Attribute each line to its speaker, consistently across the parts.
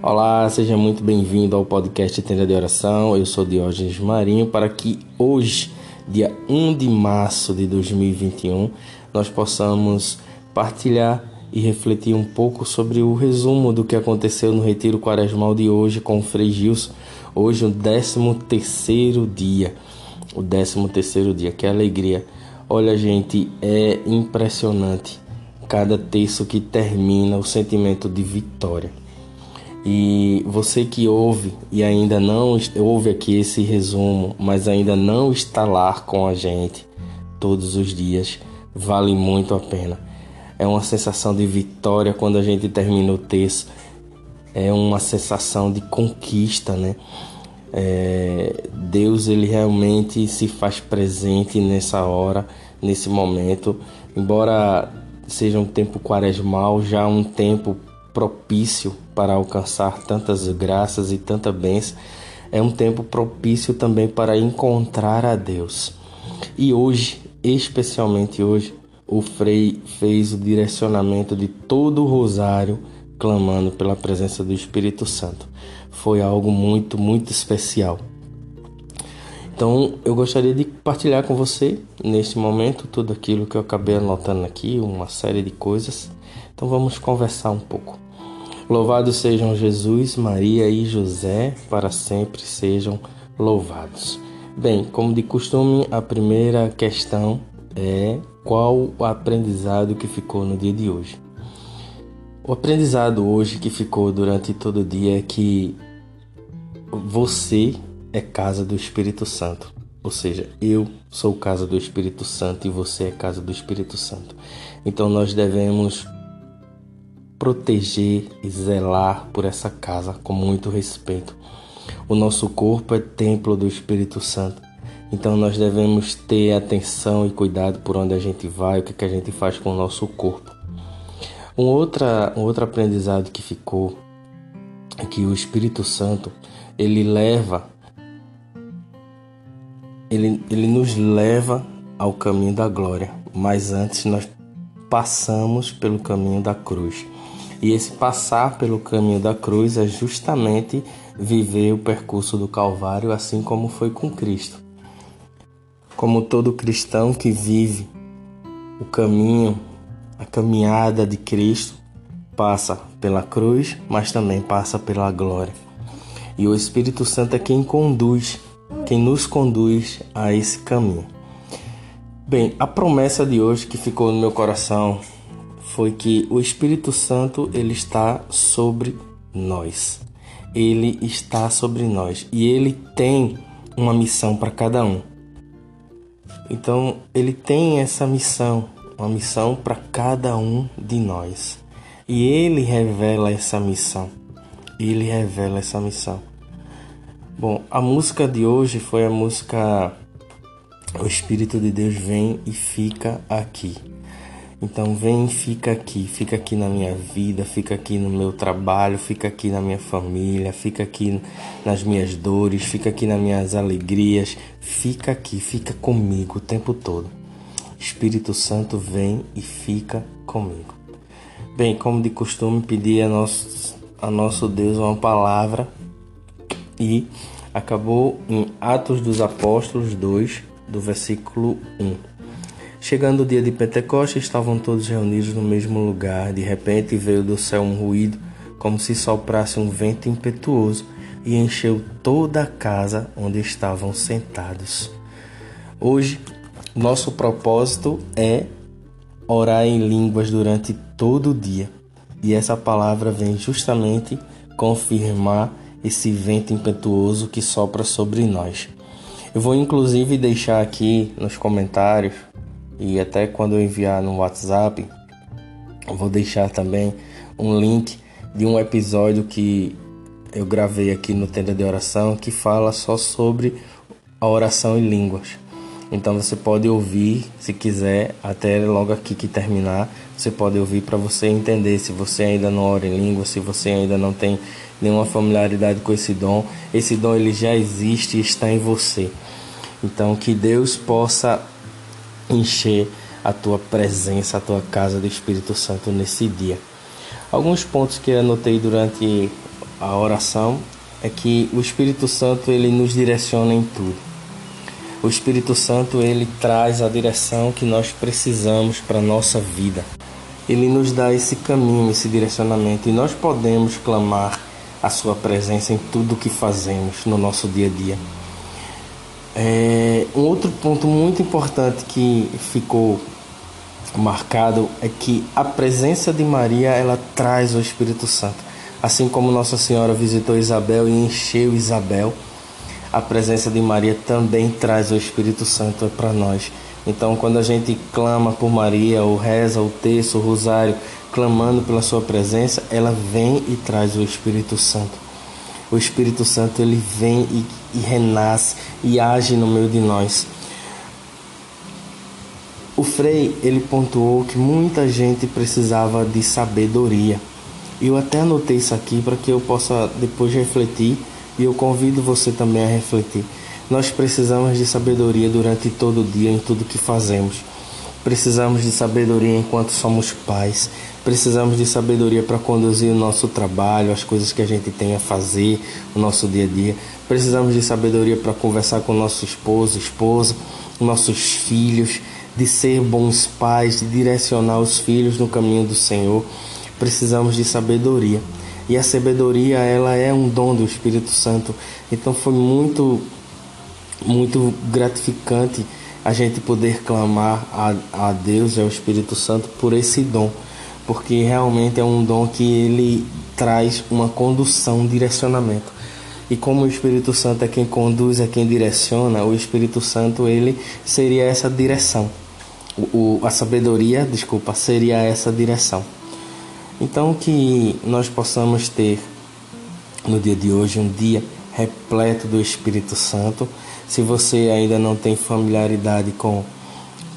Speaker 1: Olá, seja muito bem-vindo ao podcast Tenda de Oração. Eu sou Diógenes Marinho para que hoje, dia 1 de março de 2021, nós possamos partilhar e refletir um pouco sobre o resumo do que aconteceu no Retiro Quaresmal de hoje com o Frei Gilson. Hoje, o 13 terceiro dia. O 13 terceiro dia, que alegria. Olha, gente, é impressionante cada texto que termina o sentimento de vitória. E você que ouve e ainda não ouve aqui esse resumo, mas ainda não está lá com a gente todos os dias, vale muito a pena. É uma sensação de vitória quando a gente termina o texto, é uma sensação de conquista, né? É, Deus ele realmente se faz presente nessa hora, nesse momento, embora seja um tempo quaresmal, já um tempo propício para alcançar tantas graças e tanta bênção, é um tempo propício também para encontrar a Deus. E hoje, especialmente hoje, o Frei fez o direcionamento de todo o rosário clamando pela presença do Espírito Santo. Foi algo muito, muito especial. Então, eu gostaria de partilhar com você, neste momento, tudo aquilo que eu acabei anotando aqui, uma série de coisas. Então, vamos conversar um pouco. Louvado sejam Jesus, Maria e José, para sempre sejam louvados. Bem, como de costume, a primeira questão é qual o aprendizado que ficou no dia de hoje. O aprendizado hoje que ficou durante todo o dia é que você é casa do Espírito Santo. Ou seja, eu sou casa do Espírito Santo e você é casa do Espírito Santo. Então nós devemos proteger e zelar por essa casa com muito respeito. O nosso corpo é templo do Espírito Santo. Então nós devemos ter atenção e cuidado por onde a gente vai, o que, que a gente faz com o nosso corpo. Um, outra, um outro aprendizado que ficou é que o Espírito Santo ele leva ele, ele nos leva ao caminho da glória, mas antes nós passamos pelo caminho da cruz. E esse passar pelo caminho da cruz é justamente viver o percurso do Calvário, assim como foi com Cristo. Como todo cristão que vive o caminho, a caminhada de Cristo, passa pela cruz, mas também passa pela glória. E o Espírito Santo é quem conduz quem nos conduz a esse caminho. Bem, a promessa de hoje que ficou no meu coração foi que o Espírito Santo ele está sobre nós. Ele está sobre nós e ele tem uma missão para cada um. Então, ele tem essa missão, uma missão para cada um de nós. E ele revela essa missão. Ele revela essa missão. Bom, a música de hoje foi a música O Espírito de Deus vem e fica aqui. Então vem fica aqui, fica aqui na minha vida, fica aqui no meu trabalho, fica aqui na minha família, fica aqui nas minhas dores, fica aqui nas minhas alegrias, fica aqui, fica comigo o tempo todo. Espírito Santo vem e fica comigo. Bem, como de costume, pedir a nosso, a nosso Deus uma palavra e acabou em Atos dos Apóstolos 2, do versículo 1. Chegando o dia de Pentecostes, estavam todos reunidos no mesmo lugar. De repente veio do céu um ruído, como se soprasse um vento impetuoso, e encheu toda a casa onde estavam sentados. Hoje, nosso propósito é orar em línguas durante todo o dia. E essa palavra vem justamente confirmar esse vento impetuoso que sopra sobre nós. Eu vou inclusive deixar aqui nos comentários e até quando eu enviar no WhatsApp, vou deixar também um link de um episódio que eu gravei aqui no Tenda de Oração que fala só sobre a oração em línguas. Então você pode ouvir, se quiser, até logo aqui que terminar, você pode ouvir para você entender se você ainda não ora em língua, se você ainda não tem nenhuma familiaridade com esse dom. Esse dom ele já existe e está em você. Então que Deus possa encher a tua presença, a tua casa do Espírito Santo nesse dia. Alguns pontos que anotei durante a oração é que o Espírito Santo ele nos direciona em tudo. O Espírito Santo ele traz a direção que nós precisamos para nossa vida. Ele nos dá esse caminho, esse direcionamento e nós podemos clamar a sua presença em tudo que fazemos no nosso dia a dia. É, um outro ponto muito importante que ficou marcado é que a presença de Maria ela traz o Espírito Santo. Assim como Nossa Senhora visitou Isabel e encheu Isabel, a presença de Maria também traz o Espírito Santo para nós. Então, quando a gente clama por Maria, ou reza o texto, o rosário, clamando pela sua presença, ela vem e traz o Espírito Santo. O Espírito Santo ele vem e, e renasce e age no meio de nós. O Frei ele pontuou que muita gente precisava de sabedoria. Eu até anotei isso aqui para que eu possa depois refletir e eu convido você também a refletir. Nós precisamos de sabedoria durante todo o dia em tudo que fazemos. Precisamos de sabedoria enquanto somos pais. Precisamos de sabedoria para conduzir o nosso trabalho, as coisas que a gente tem a fazer, o nosso dia a dia. Precisamos de sabedoria para conversar com nosso esposo, esposa, nossos filhos, de ser bons pais, de direcionar os filhos no caminho do Senhor. Precisamos de sabedoria. E a sabedoria, ela é um dom do Espírito Santo. Então foi muito muito gratificante a gente poder clamar a, a Deus e ao Espírito Santo por esse dom, porque realmente é um dom que ele traz uma condução, um direcionamento. E como o Espírito Santo é quem conduz, é quem direciona, o Espírito Santo ele seria essa direção. O, a sabedoria, desculpa, seria essa direção. Então que nós possamos ter no dia de hoje um dia repleto do Espírito Santo se você ainda não tem familiaridade com,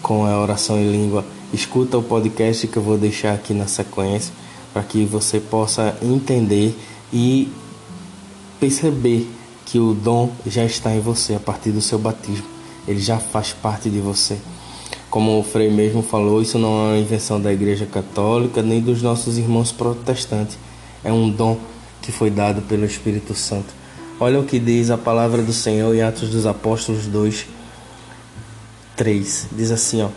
Speaker 1: com a oração em língua, escuta o podcast que eu vou deixar aqui na sequência para que você possa entender e perceber que o dom já está em você a partir do seu batismo. Ele já faz parte de você. Como o Frei mesmo falou, isso não é uma invenção da Igreja Católica nem dos nossos irmãos protestantes. É um dom que foi dado pelo Espírito Santo. Olha o que diz a palavra do Senhor em Atos dos Apóstolos 2, 3. Diz assim, ó.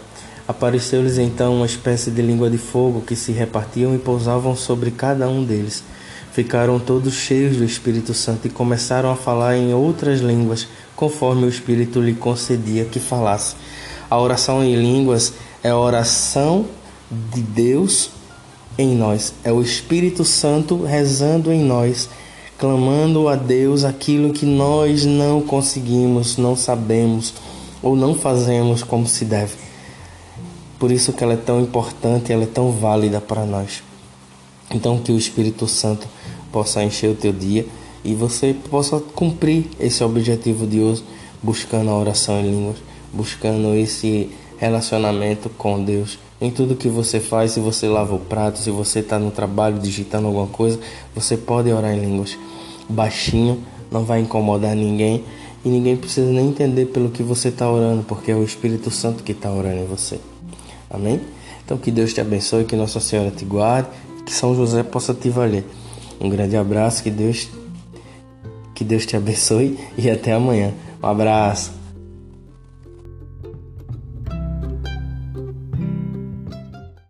Speaker 1: Apareceu-lhes então uma espécie de língua de fogo que se repartiam e pousavam sobre cada um deles. Ficaram todos cheios do Espírito Santo e começaram a falar em outras línguas, conforme o Espírito lhe concedia que falasse. A oração em línguas é a oração de Deus em nós, é o Espírito Santo rezando em nós clamando a Deus aquilo que nós não conseguimos, não sabemos ou não fazemos como se deve. Por isso que ela é tão importante, ela é tão válida para nós. Então que o Espírito Santo possa encher o teu dia e você possa cumprir esse objetivo de hoje, buscando a oração em línguas, buscando esse relacionamento com Deus. Em tudo que você faz, se você lava o prato, se você está no trabalho digitando alguma coisa, você pode orar em línguas baixinho, não vai incomodar ninguém e ninguém precisa nem entender pelo que você está orando, porque é o Espírito Santo que está orando em você. Amém? Então que Deus te abençoe, que Nossa Senhora te guarde, que São José possa te valer. Um grande abraço, que Deus que Deus te abençoe e até amanhã. Um abraço.